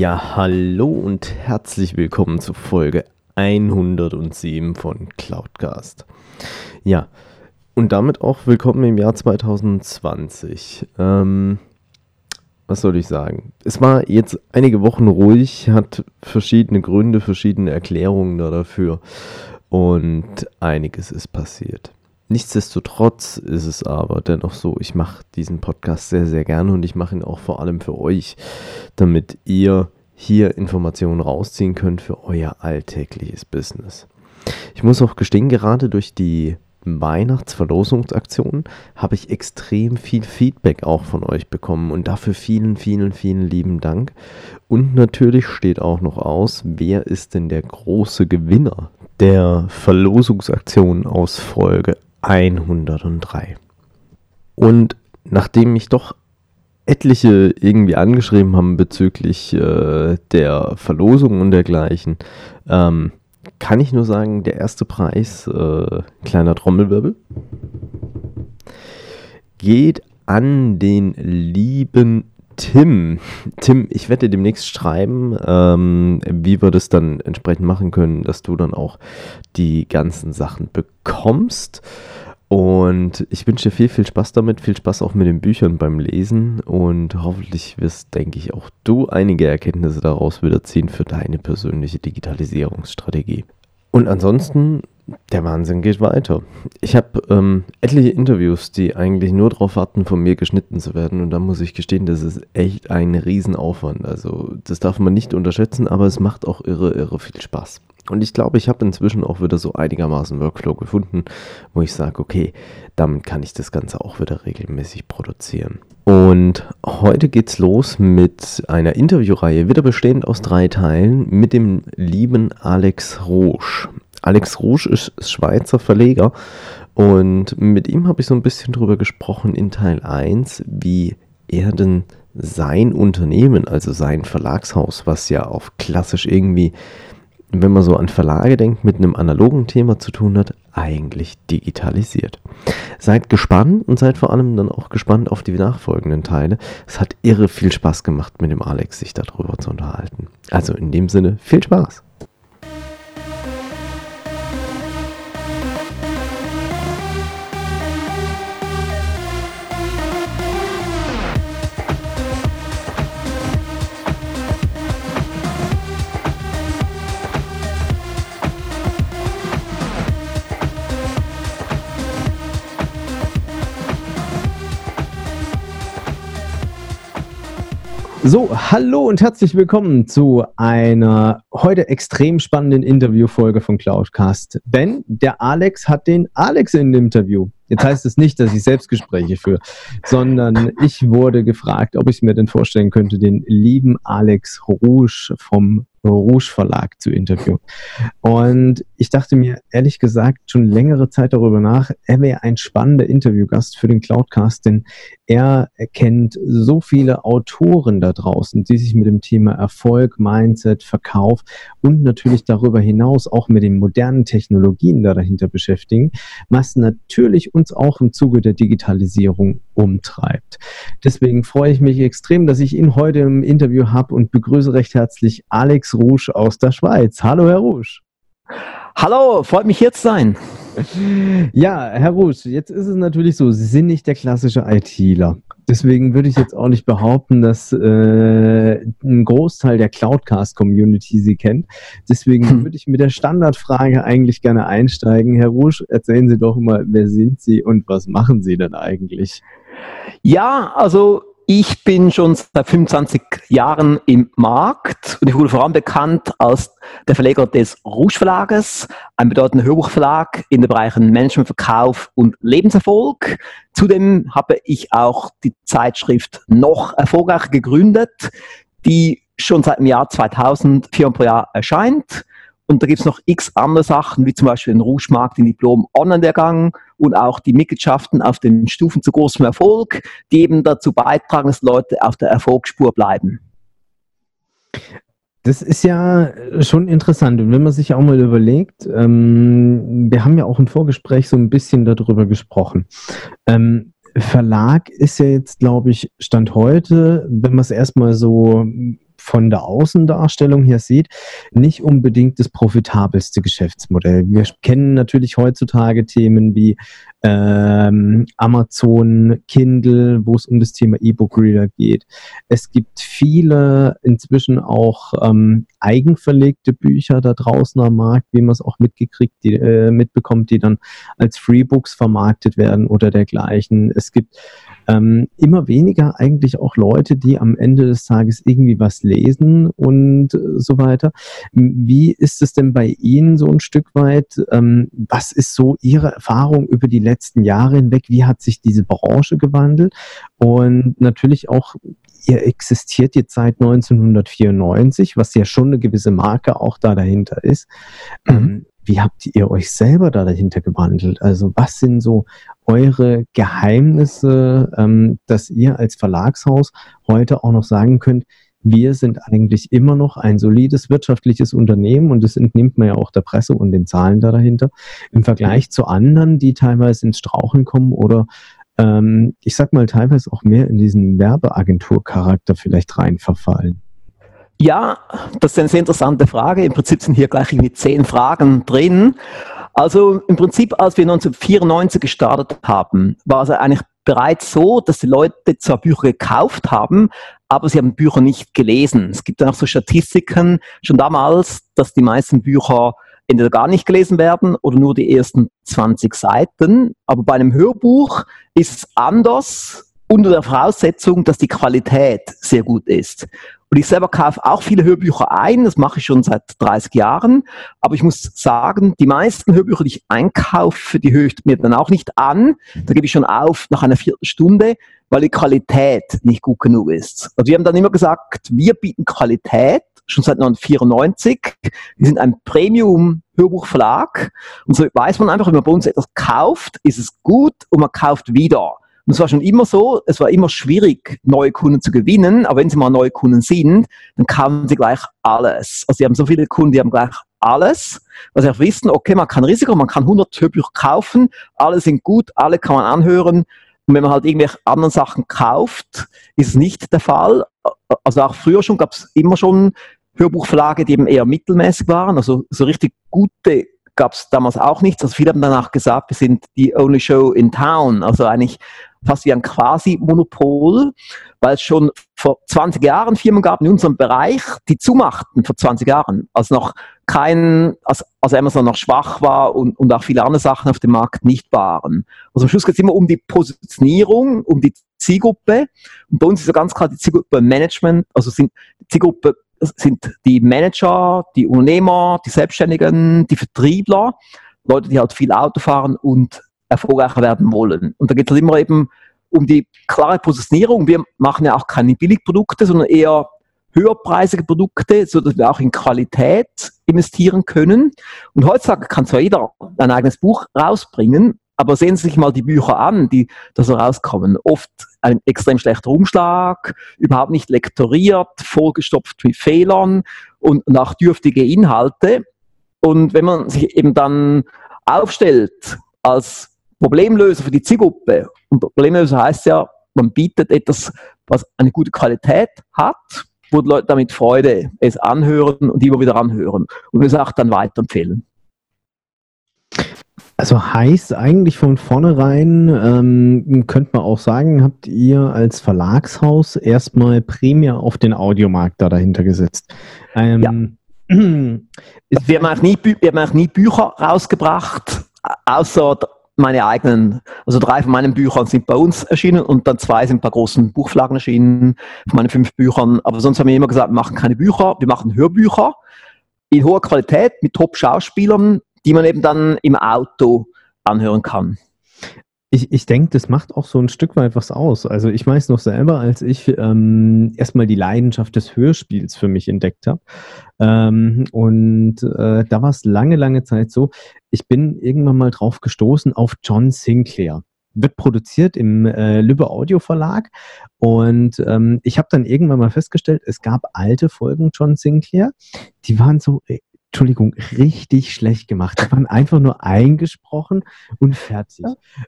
Ja, hallo und herzlich willkommen zu Folge 107 von Cloudcast. Ja, und damit auch willkommen im Jahr 2020. Ähm, was soll ich sagen? Es war jetzt einige Wochen ruhig, hat verschiedene Gründe, verschiedene Erklärungen da dafür und einiges ist passiert. Nichtsdestotrotz ist es aber dennoch so, ich mache diesen Podcast sehr, sehr gerne und ich mache ihn auch vor allem für euch, damit ihr hier Informationen rausziehen könnt für euer alltägliches Business. Ich muss auch gestehen, gerade durch die Weihnachtsverlosungsaktion habe ich extrem viel Feedback auch von euch bekommen und dafür vielen, vielen, vielen lieben Dank. Und natürlich steht auch noch aus, wer ist denn der große Gewinner der Verlosungsaktion aus Folge 103. Und nachdem mich doch etliche irgendwie angeschrieben haben bezüglich äh, der Verlosung und dergleichen, ähm, kann ich nur sagen, der erste Preis, äh, kleiner Trommelwirbel, geht an den lieben Tim. Tim, ich werde demnächst schreiben, ähm, wie wir das dann entsprechend machen können, dass du dann auch die ganzen Sachen bekommst. Und ich wünsche dir viel, viel Spaß damit, viel Spaß auch mit den Büchern beim Lesen und hoffentlich wirst, denke ich, auch du einige Erkenntnisse daraus wieder ziehen für deine persönliche Digitalisierungsstrategie. Und ansonsten, der Wahnsinn geht weiter. Ich habe ähm, etliche Interviews, die eigentlich nur darauf warten, von mir geschnitten zu werden. Und da muss ich gestehen, das ist echt ein Riesenaufwand. Also das darf man nicht unterschätzen, aber es macht auch irre, irre viel Spaß. Und ich glaube, ich habe inzwischen auch wieder so einigermaßen Workflow gefunden, wo ich sage, okay, damit kann ich das Ganze auch wieder regelmäßig produzieren. Und heute geht's los mit einer Interviewreihe, wieder bestehend aus drei Teilen, mit dem lieben Alex Roche. Alex Roche ist Schweizer Verleger und mit ihm habe ich so ein bisschen drüber gesprochen in Teil 1, wie er denn sein Unternehmen, also sein Verlagshaus, was ja auf klassisch irgendwie wenn man so an Verlage denkt, mit einem analogen Thema zu tun hat, eigentlich digitalisiert. Seid gespannt und seid vor allem dann auch gespannt auf die nachfolgenden Teile. Es hat irre viel Spaß gemacht, mit dem Alex sich darüber zu unterhalten. Also in dem Sinne, viel Spaß! So, hallo und herzlich willkommen zu einer heute extrem spannenden Interviewfolge von Cloudcast. Denn der Alex hat den Alex in dem Interview. Jetzt heißt es nicht, dass ich Selbstgespräche führe, sondern ich wurde gefragt, ob ich mir denn vorstellen könnte, den lieben Alex Rouge vom Rouge Verlag zu interviewen. Und ich dachte mir ehrlich gesagt schon längere Zeit darüber nach, er wäre ein spannender Interviewgast für den Cloudcast, denn er kennt so viele Autoren da draußen, die sich mit dem Thema Erfolg, Mindset, Verkauf und natürlich darüber hinaus auch mit den modernen Technologien da dahinter beschäftigen, was natürlich uns auch im Zuge der Digitalisierung umtreibt. Deswegen freue ich mich extrem, dass ich ihn heute im Interview habe und begrüße recht herzlich Alex Rouge aus der Schweiz. Hallo, Herr Rouge. Hallo, freut mich hier zu sein. Ja, Herr Rouge, jetzt ist es natürlich so, Sie sind nicht der klassische ITler. Deswegen würde ich jetzt auch nicht behaupten, dass äh, ein Großteil der Cloudcast-Community Sie kennt. Deswegen hm. würde ich mit der Standardfrage eigentlich gerne einsteigen. Herr Rouge, erzählen Sie doch mal, wer sind Sie und was machen Sie denn eigentlich? Ja, also Ich bin schon seit 25 Jahren im Markt und ich wurde vor allem bekannt als der Verleger des Rouge Verlages, ein bedeutender Hörbuchverlag in den Bereichen Management, Verkauf und Lebenserfolg. Zudem habe ich auch die Zeitschrift noch erfolgreicher gegründet, die schon seit dem Jahr 2000 viermal pro Jahr erscheint und da gibt es noch x andere Sachen, wie zum Beispiel den Rouge-Markt, den Diplom Online-Lehrgang und auch die Mitgliedschaften auf den Stufen zu großem Erfolg, die eben dazu beitragen, dass Leute auf der Erfolgsspur bleiben. Das ist ja schon interessant. Und wenn man sich auch mal überlegt, ähm, wir haben ja auch im Vorgespräch so ein bisschen darüber gesprochen. Ähm, Verlag ist ja jetzt, glaube ich, Stand heute, wenn man es erstmal so von der Außendarstellung her sieht, nicht unbedingt das profitabelste Geschäftsmodell. Wir kennen natürlich heutzutage Themen wie ähm, Amazon, Kindle, wo es um das Thema E-Book-Reader geht. Es gibt viele inzwischen auch ähm, eigenverlegte Bücher da draußen am Markt, wie man es auch mitgekriegt, die, äh, mitbekommt, die dann als Freebooks vermarktet werden oder dergleichen. Es gibt ähm, immer weniger eigentlich auch Leute, die am Ende des Tages irgendwie was lesen und äh, so weiter. Wie ist es denn bei Ihnen so ein Stück weit? Ähm, was ist so Ihre Erfahrung über die letzten Jahre hinweg? Wie hat sich diese Branche gewandelt? Und natürlich auch ihr existiert jetzt seit 1994, was ja schon eine gewisse Marke auch da dahinter ist. Mhm. Wie habt ihr euch selber da dahinter gewandelt? Also was sind so eure Geheimnisse, ähm, dass ihr als Verlagshaus heute auch noch sagen könnt, wir sind eigentlich immer noch ein solides wirtschaftliches Unternehmen und das entnimmt man ja auch der Presse und den Zahlen da dahinter im Vergleich zu anderen, die teilweise ins Straucheln kommen oder ähm, ich sag mal teilweise auch mehr in diesen Werbeagenturcharakter vielleicht rein verfallen. Ja, das ist eine sehr interessante Frage. Im Prinzip sind hier gleich mit zehn Fragen drin. Also im Prinzip, als wir 1994 gestartet haben, war es eigentlich bereits so, dass die Leute zwar Bücher gekauft haben, aber sie haben Bücher nicht gelesen. Es gibt dann auch so Statistiken schon damals, dass die meisten Bücher entweder gar nicht gelesen werden oder nur die ersten 20 Seiten. Aber bei einem Hörbuch ist es anders unter der Voraussetzung, dass die Qualität sehr gut ist. Und ich selber kaufe auch viele Hörbücher ein, das mache ich schon seit 30 Jahren. Aber ich muss sagen, die meisten Hörbücher, die ich einkaufe, die höre ich mir dann auch nicht an. Da gebe ich schon auf nach einer Viertelstunde, weil die Qualität nicht gut genug ist. Also wir haben dann immer gesagt, wir bieten Qualität schon seit 1994. Wir sind ein Premium-Hörbuchverlag. Und so weiß man einfach, wenn man bei uns etwas kauft, ist es gut und man kauft wieder. Und es war schon immer so, es war immer schwierig, neue Kunden zu gewinnen, aber wenn sie mal neue Kunden sind, dann kaufen sie gleich alles. Also sie haben so viele Kunden, die haben gleich alles, weil sie auch wissen, okay, man kann Risiko, man kann 100 Hörbücher kaufen, alle sind gut, alle kann man anhören. Und wenn man halt irgendwelche anderen Sachen kauft, ist es nicht der Fall. Also auch früher schon gab es immer schon Hörbuchverlage, die eben eher mittelmäßig waren, also so richtig gute gab es damals auch nichts. Also viele haben danach gesagt, wir sind die only show in town. Also eigentlich fast wie ein Quasi-Monopol, weil es schon vor 20 Jahren Firmen gab in unserem Bereich, die zumachten vor 20 Jahren, als noch kein, als, als Amazon noch schwach war und, und auch viele andere Sachen auf dem Markt nicht waren. Also am Schluss geht es immer um die Positionierung, um die Zielgruppe. Und bei uns ist ja ganz klar die Zielgruppe Management, also sind die Zielgruppe sind die Manager, die Unternehmer, die Selbstständigen, die Vertriebler, Leute, die halt viel Auto fahren und erfolgreicher werden wollen. Und da geht es immer eben um die klare Positionierung. Wir machen ja auch keine Billigprodukte, sondern eher höherpreisige Produkte, so dass wir auch in Qualität investieren können. Und heutzutage kann zwar jeder ein eigenes Buch rausbringen, aber sehen Sie sich mal die Bücher an, die da so rauskommen. Oft ein extrem schlechter Umschlag, überhaupt nicht lektoriert, vollgestopft mit Fehlern und nach dürftige Inhalte. Und wenn man sich eben dann aufstellt als Problemlöser für die Zielgruppe. Und Problemlöser heißt ja, man bietet etwas, was eine gute Qualität hat, wo die Leute damit Freude es anhören und immer wieder anhören und es auch dann weiterempfehlen. Also heißt eigentlich von vornherein, ähm, könnte man auch sagen, habt ihr als Verlagshaus erstmal primär auf den Audiomarkt da dahinter gesetzt. Ähm, ja. wir, haben auch nie, wir haben auch nie Bücher rausgebracht, außer meine eigenen, also drei von meinen Büchern sind bei uns erschienen und dann zwei sind bei großen Buchflagen erschienen, von meinen fünf Büchern. Aber sonst haben wir immer gesagt, wir machen keine Bücher, wir machen Hörbücher in hoher Qualität mit Top-Schauspielern, die man eben dann im Auto anhören kann. Ich, ich denke, das macht auch so ein Stück weit was aus. Also ich weiß noch selber, als ich ähm, erstmal die Leidenschaft des Hörspiels für mich entdeckt habe. Ähm, und äh, da war es lange, lange Zeit so, ich bin irgendwann mal drauf gestoßen auf John Sinclair wird produziert im äh, Lübbe Audio Verlag und ähm, ich habe dann irgendwann mal festgestellt, es gab alte Folgen John Sinclair, die waren so äh, Entschuldigung, richtig schlecht gemacht. Die waren einfach nur eingesprochen und fertig.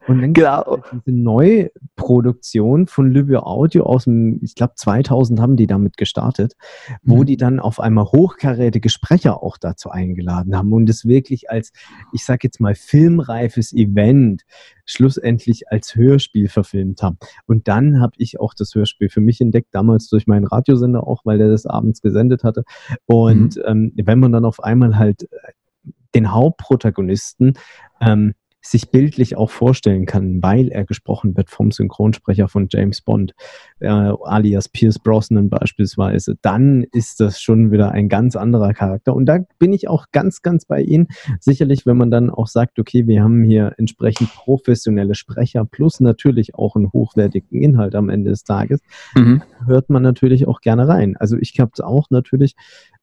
Und dann genau. Halt diese Neuproduktion von Libya Audio aus dem, ich glaube 2000 haben die damit gestartet, wo mhm. die dann auf einmal hochkarätige Sprecher auch dazu eingeladen haben und es wirklich als, ich sag jetzt mal, filmreifes Event schlussendlich als Hörspiel verfilmt haben. Und dann habe ich auch das Hörspiel für mich entdeckt, damals durch meinen Radiosender auch, weil der das abends gesendet hatte. Und mhm. ähm, wenn man dann auf einmal halt äh, den Hauptprotagonisten ähm, sich bildlich auch vorstellen kann, weil er gesprochen wird vom Synchronsprecher von James Bond, äh, alias Pierce Brosnan beispielsweise, dann ist das schon wieder ein ganz anderer Charakter. Und da bin ich auch ganz, ganz bei Ihnen. Sicherlich, wenn man dann auch sagt, okay, wir haben hier entsprechend professionelle Sprecher plus natürlich auch einen hochwertigen Inhalt am Ende des Tages, mhm. hört man natürlich auch gerne rein. Also ich habe es auch natürlich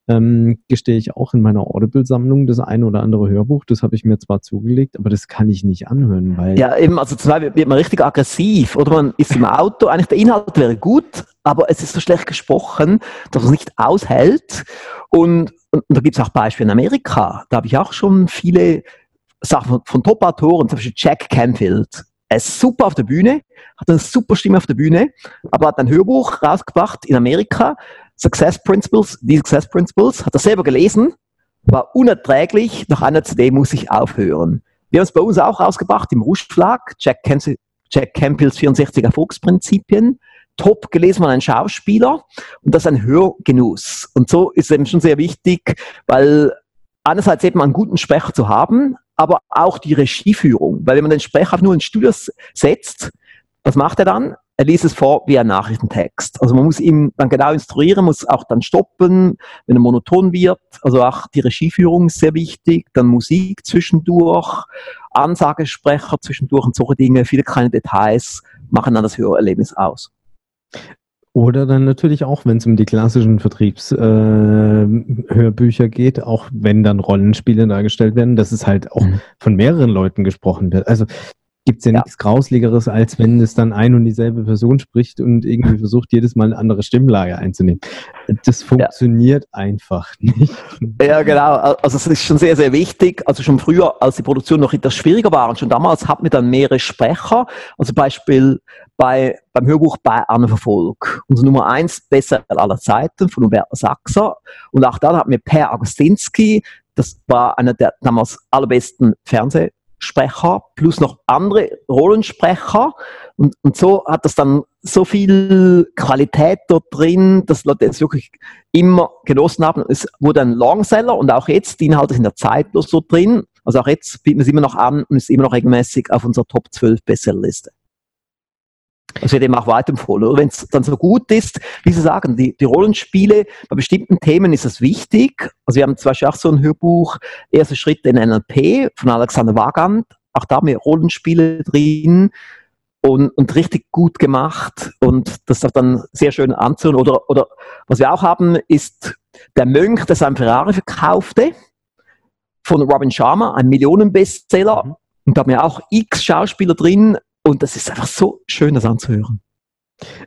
ähm, gestehe ich auch in meiner Audible-Sammlung das eine oder andere Hörbuch. Das habe ich mir zwar zugelegt, aber das kann ich nicht anhören, weil. Ja, eben, also zum Beispiel wird man richtig aggressiv oder man ist im Auto. Eigentlich der Inhalt wäre gut, aber es ist so schlecht gesprochen, dass es nicht aushält. Und, und, und da gibt es auch Beispiele in Amerika. Da habe ich auch schon viele Sachen von, von Top-Autoren, zum Beispiel Jack Canfield. Er ist super auf der Bühne, hat eine super Stimme auf der Bühne, aber hat ein Hörbuch rausgebracht in Amerika, Success Principles, die Success Principles, hat er selber gelesen, war unerträglich, nach einer CD muss ich aufhören. Wir haben es bei uns auch rausgebracht im Rush Jack, Jack Campbells 64 Erfolgsprinzipien, top gelesen von einem Schauspieler und das ist ein Hörgenuss. Und so ist es eben schon sehr wichtig, weil einerseits eben einen guten Sprecher zu haben, aber auch die Regieführung. Weil wenn man den Sprecher nur ins Studio setzt, was macht er dann? Er liest es vor wie ein Nachrichtentext. Also man muss ihn dann genau instruieren, muss auch dann stoppen, wenn er monoton wird. Also auch die Regieführung ist sehr wichtig, dann Musik zwischendurch, Ansagesprecher zwischendurch und solche Dinge, viele kleine Details machen dann das Hörerlebnis aus. Oder dann natürlich auch, wenn es um die klassischen Vertriebshörbücher äh, geht, auch wenn dann Rollenspiele dargestellt werden, dass es halt auch mhm. von mehreren Leuten gesprochen wird. Also gibt es ja, ja, nichts Grausligeres, als wenn es dann ein und dieselbe Person spricht und irgendwie versucht, jedes Mal eine andere Stimmlage einzunehmen. Das funktioniert ja. einfach nicht. Ja, genau. Also es ist schon sehr, sehr wichtig. Also schon früher, als die Produktion noch etwas schwieriger war, und schon damals hatten wir dann mehrere Sprecher. Also Beispiel bei, beim Hörbuch bei Anne Verfolg. Unser Nummer eins besser aller Zeiten von Hubert Sachser. Und auch da hatten wir Per Agustinski. Das war einer der damals allerbesten Fernseh Sprecher plus noch andere Rollensprecher. Und, und so hat das dann so viel Qualität dort drin, dass Leute es wirklich immer genossen haben. Es wurde ein Longseller und auch jetzt, die Inhalte sind ja zeitlos dort drin. Also auch jetzt bieten wir es immer noch an und ist immer noch regelmäßig auf unserer Top 12 Bestsellerliste. Wird eben auch weiterempfohlen. Wenn es dann so gut ist, wie Sie sagen, die, die Rollenspiele, bei bestimmten Themen ist es wichtig. Also wir haben zum Beispiel auch so ein Hörbuch, Erste Schritte in NLP von Alexander Wagand. Auch da haben wir Rollenspiele drin und, und richtig gut gemacht und das ist dann sehr schön anzuhören. Oder, oder was wir auch haben, ist der Mönch, der sein Ferrari verkaufte, von Robin Sharma, ein Millionenbestseller. Mhm. Und da haben wir auch x Schauspieler drin, und das ist einfach so schön, das anzuhören.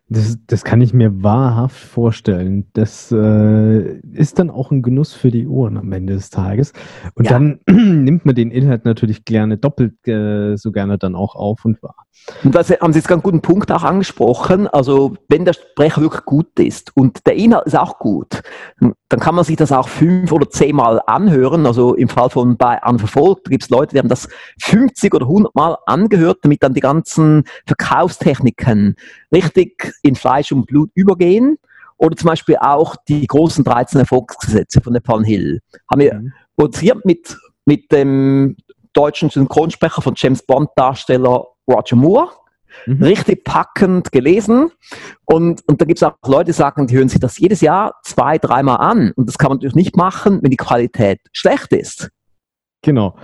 Das, das kann ich mir wahrhaft vorstellen. Das äh, ist dann auch ein Genuss für die Ohren am Ende des Tages. Und ja. dann nimmt man den Inhalt natürlich gerne doppelt äh, so gerne dann auch auf und wahr. Und das haben Sie jetzt einen guten Punkt auch angesprochen. Also wenn der Sprecher wirklich gut ist und der Inhalt ist auch gut, dann kann man sich das auch fünf oder zehnmal anhören. Also im Fall von bei Anverfolgt gibt es Leute, die haben das 50 oder 100 Mal angehört, damit dann die ganzen Verkaufstechniken richtig in Fleisch und Blut übergehen. Oder zum Beispiel auch die großen 13 Erfolgsgesetze von der Pan Hill. Haben wir mhm. produziert mit, mit dem deutschen Synchronsprecher von James Bond Darsteller Roger Moore. Mhm. Richtig packend gelesen. Und, und da gibt es auch Leute, die sagen, die hören sich das jedes Jahr zwei, dreimal an. Und das kann man natürlich nicht machen, wenn die Qualität schlecht ist. Genau.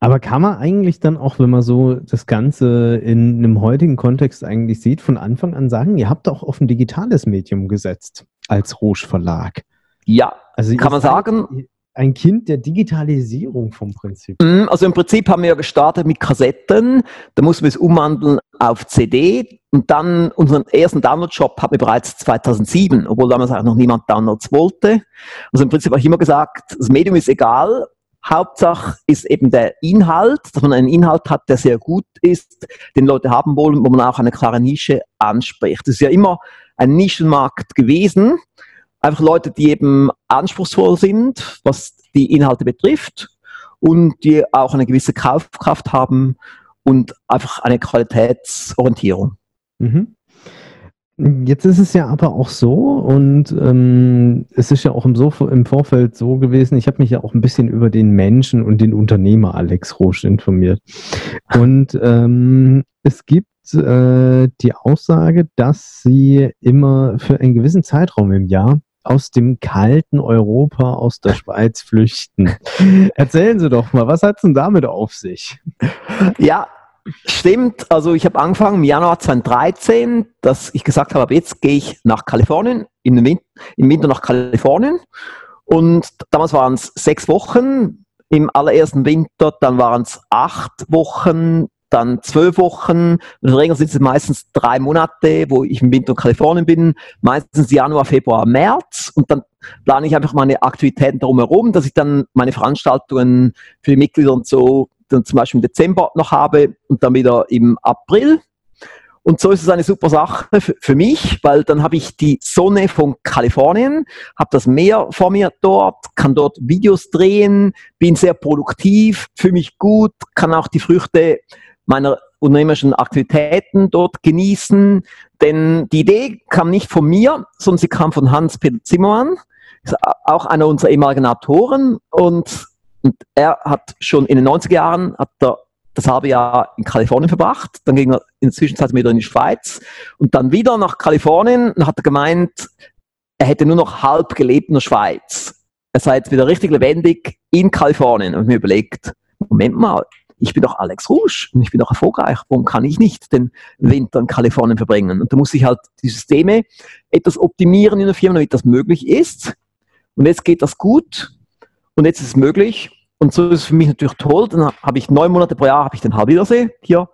Aber kann man eigentlich dann auch, wenn man so das Ganze in einem heutigen Kontext eigentlich sieht, von Anfang an sagen, ihr habt auch auf ein digitales Medium gesetzt als Rouge Verlag? Ja, also kann man sagen. Ein Kind der Digitalisierung vom Prinzip. Mhm, also im Prinzip haben wir gestartet mit Kassetten, da mussten wir es umwandeln auf CD und dann unseren ersten Download-Shop hatten wir bereits 2007, obwohl damals auch noch niemand Downloads wollte. Also im Prinzip habe ich immer gesagt, das Medium ist egal, Hauptsache ist eben der Inhalt, dass man einen Inhalt hat, der sehr gut ist, den Leute haben wollen, wo man auch eine klare Nische anspricht. Das ist ja immer ein Nischenmarkt gewesen. Einfach Leute, die eben anspruchsvoll sind, was die Inhalte betrifft und die auch eine gewisse Kaufkraft haben und einfach eine Qualitätsorientierung. Mhm. Jetzt ist es ja aber auch so und ähm, es ist ja auch im, so im Vorfeld so gewesen, ich habe mich ja auch ein bisschen über den Menschen und den Unternehmer Alex Rosch informiert. Und ähm, es gibt äh, die Aussage, dass sie immer für einen gewissen Zeitraum im Jahr aus dem kalten Europa, aus der Schweiz flüchten. Erzählen Sie doch mal, was hat es denn damit auf sich? Ja, Stimmt, also ich habe angefangen im Januar 2013, dass ich gesagt habe, jetzt gehe ich nach Kalifornien, im Winter, im Winter nach Kalifornien. Und damals waren es sechs Wochen im allerersten Winter, dann waren es acht Wochen, dann zwölf Wochen. In der Regel sind es meistens drei Monate, wo ich im Winter in Kalifornien bin, meistens Januar, Februar, März. Und dann plane ich einfach meine Aktivitäten drumherum, dass ich dann meine Veranstaltungen für die Mitglieder und so dann zum Beispiel im Dezember noch habe und dann wieder im April. Und so ist es eine super Sache für mich, weil dann habe ich die Sonne von Kalifornien, habe das Meer vor mir dort, kann dort Videos drehen, bin sehr produktiv, fühle mich gut, kann auch die Früchte meiner unternehmerischen Aktivitäten dort genießen. Denn die Idee kam nicht von mir, sondern sie kam von Hans-Peter Zimmermann, auch einer unserer ehemaligen Autoren. Und und er hat schon in den 90er Jahren hat er das halbe Jahr in Kalifornien verbracht, dann ging er in der Zwischenzeit wieder in die Schweiz und dann wieder nach Kalifornien und hat er gemeint, er hätte nur noch halb gelebt in der Schweiz. Er sei jetzt wieder richtig lebendig in Kalifornien und mir überlegt, Moment mal, ich bin doch Alex Rouge und ich bin doch erfolgreich, warum kann ich nicht den Winter in Kalifornien verbringen? Und da muss ich halt die Systeme etwas optimieren in der Firma, damit das möglich ist. Und jetzt geht das gut und jetzt ist es möglich. Und so ist es für mich natürlich toll. Dann habe ich neun Monate pro Jahr habe ich den Halbwiedersee hier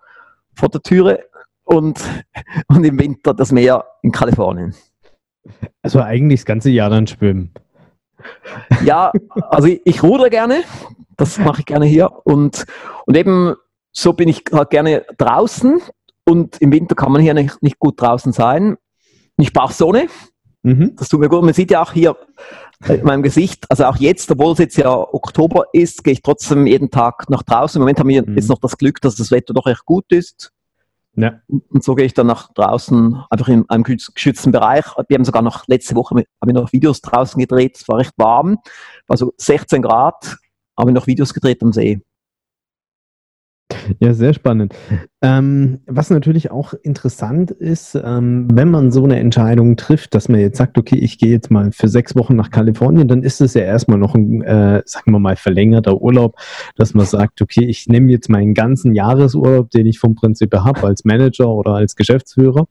vor der Türe und, und im Winter das Meer in Kalifornien. Also eigentlich das ganze Jahr dann schwimmen. Ja, also ich, ich rudere gerne. Das mache ich gerne hier. Und, und eben so bin ich halt gerne draußen. Und im Winter kann man hier nicht, nicht gut draußen sein. Ich brauche Sonne. Mhm. Das tut mir gut. Man sieht ja auch hier in meinem Gesicht, also auch jetzt, obwohl es jetzt ja Oktober ist, gehe ich trotzdem jeden Tag nach draußen. Im Moment haben wir mhm. jetzt noch das Glück, dass das Wetter doch echt gut ist. Ja. Und so gehe ich dann nach draußen, einfach in einem geschützten Bereich. Wir haben sogar noch letzte Woche haben wir noch Videos draußen gedreht. Es war recht warm, also 16 Grad, haben wir noch Videos gedreht am See. Ja, sehr spannend. Ähm, was natürlich auch interessant ist, ähm, wenn man so eine Entscheidung trifft, dass man jetzt sagt, okay, ich gehe jetzt mal für sechs Wochen nach Kalifornien, dann ist es ja erstmal noch ein, äh, sagen wir mal, verlängerter Urlaub, dass man sagt, okay, ich nehme jetzt meinen ganzen Jahresurlaub, den ich vom Prinzip habe, als Manager oder als Geschäftsführer,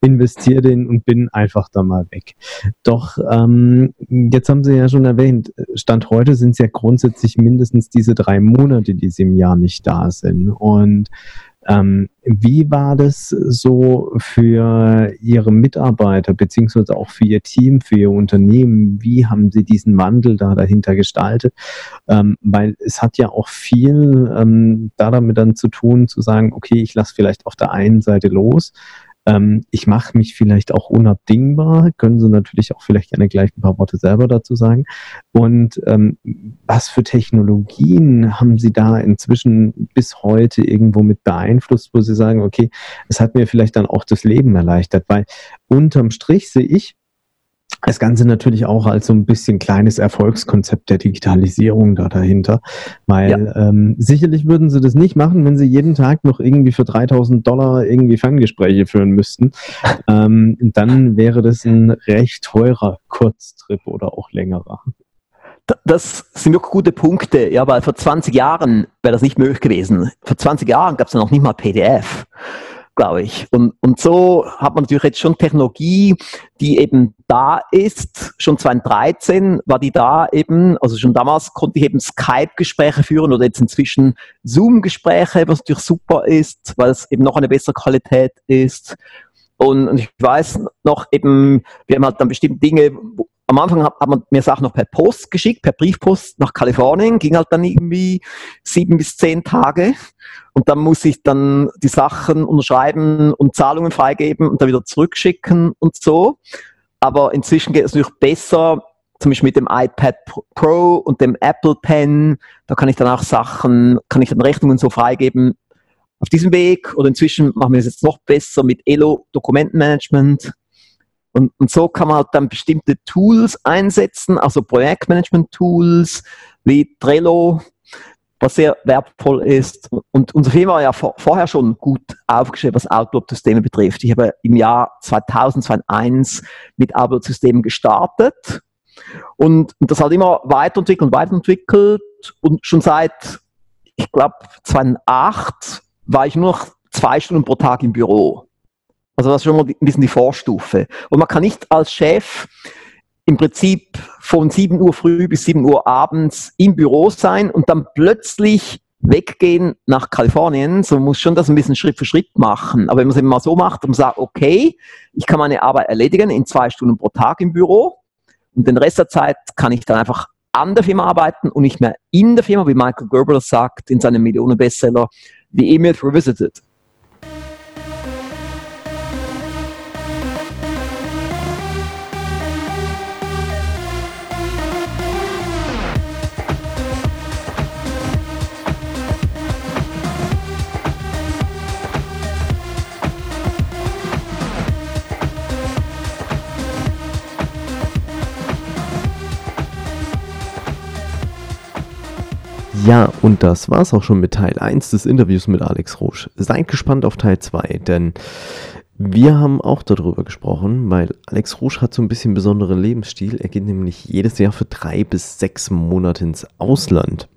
investiere den und bin einfach da mal weg. Doch ähm, jetzt haben Sie ja schon erwähnt, Stand heute sind es ja grundsätzlich mindestens diese drei Monate, die Sie im Jahr nicht da sind. Und ähm, wie war das so für Ihre Mitarbeiter beziehungsweise auch für Ihr Team, für Ihr Unternehmen? Wie haben Sie diesen Wandel da dahinter gestaltet? Ähm, weil es hat ja auch viel ähm, da damit dann zu tun, zu sagen, okay, ich lasse vielleicht auf der einen Seite los, ähm, ich mache mich vielleicht auch unabdingbar, können Sie natürlich auch vielleicht gerne gleich ein paar Worte selber dazu sagen. Und ähm, was für Technologien haben Sie da inzwischen bis heute irgendwo mit beeinflusst, wo Sie sagen, okay, es hat mir vielleicht dann auch das Leben erleichtert, weil unterm Strich sehe ich, Das Ganze natürlich auch als so ein bisschen kleines Erfolgskonzept der Digitalisierung da dahinter, weil ja. ähm, sicherlich würden sie das nicht machen, wenn sie jeden Tag noch irgendwie für 3000 Dollar irgendwie Ferngespräche führen müssten. ähm, dann wäre das ein recht teurer Kurztrip oder auch längerer. Das sind wirklich gute Punkte, ja, weil vor 20 Jahren wäre das nicht möglich gewesen. Vor 20 Jahren gab es ja noch nicht mal PDF glaube ich. Und, und so hat man natürlich jetzt schon Technologie, die eben da ist. Schon 2013 war die da eben, also schon damals konnte ich eben Skype-Gespräche führen oder jetzt inzwischen Zoom-Gespräche, was natürlich super ist, weil es eben noch eine bessere Qualität ist. Und, ich weiß noch eben, wir haben halt dann bestimmte Dinge, am Anfang hat, hat, man mir Sachen noch per Post geschickt, per Briefpost nach Kalifornien, ging halt dann irgendwie sieben bis zehn Tage. Und dann muss ich dann die Sachen unterschreiben und Zahlungen freigeben und dann wieder zurückschicken und so. Aber inzwischen geht es natürlich besser, zum Beispiel mit dem iPad Pro und dem Apple Pen. Da kann ich dann auch Sachen, kann ich dann Rechnungen so freigeben auf diesem Weg. Oder inzwischen machen wir es jetzt noch besser mit Elo Dokumentenmanagement. Und, und so kann man halt dann bestimmte Tools einsetzen, also Projektmanagement-Tools wie Trello, was sehr wertvoll ist. Und unsere Firma war ja vor, vorher schon gut aufgestellt, was Outlook-Systeme betrifft. Ich habe im Jahr 2000, 2001 mit Outlook-Systemen gestartet und, und das halt immer weiterentwickelt und weiterentwickelt. Und schon seit, ich glaube, 2008 war ich nur noch zwei Stunden pro Tag im Büro. Also das ist schon mal ein bisschen die Vorstufe. Und man kann nicht als Chef im Prinzip von 7 Uhr früh bis 7 Uhr abends im Büro sein und dann plötzlich weggehen nach Kalifornien, so muss schon das ein bisschen Schritt für Schritt machen. Aber wenn man es mal so macht und sagt, okay, ich kann meine Arbeit erledigen in zwei Stunden pro Tag im Büro und den Rest der Zeit kann ich dann einfach an der Firma arbeiten und nicht mehr in der Firma, wie Michael Gerber sagt in seinem Millionen-Bestseller The E-Myth Revisited. Ja, und das war's auch schon mit Teil 1 des Interviews mit Alex Roche. Seid gespannt auf Teil 2, denn wir haben auch darüber gesprochen, weil Alex Rouge hat so ein bisschen besonderen Lebensstil. Er geht nämlich jedes Jahr für drei bis sechs Monate ins Ausland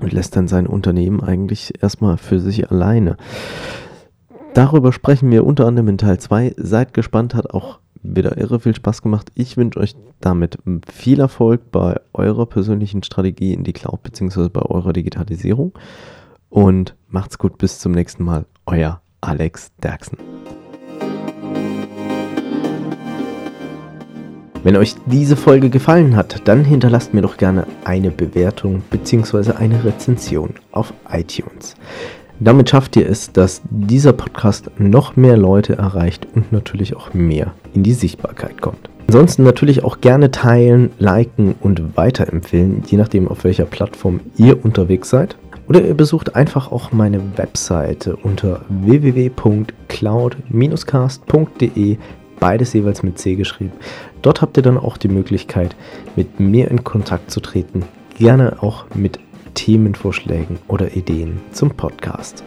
und lässt dann sein Unternehmen eigentlich erstmal für sich alleine. Darüber sprechen wir unter anderem in Teil 2. Seid gespannt, hat auch wieder irre viel Spaß gemacht. Ich wünsche euch damit viel Erfolg bei eurer persönlichen Strategie in die Cloud bzw. bei eurer Digitalisierung. Und macht's gut, bis zum nächsten Mal. Euer Alex Derksen. Wenn euch diese Folge gefallen hat, dann hinterlasst mir doch gerne eine Bewertung bzw. eine Rezension auf iTunes. Damit schafft ihr es, dass dieser Podcast noch mehr Leute erreicht und natürlich auch mehr in die Sichtbarkeit kommt. Ansonsten natürlich auch gerne teilen, liken und weiterempfehlen, je nachdem auf welcher Plattform ihr unterwegs seid. Oder ihr besucht einfach auch meine Webseite unter www.cloud-cast.de, beides jeweils mit C geschrieben. Dort habt ihr dann auch die Möglichkeit, mit mir in Kontakt zu treten, gerne auch mit Themenvorschlägen oder Ideen zum Podcast.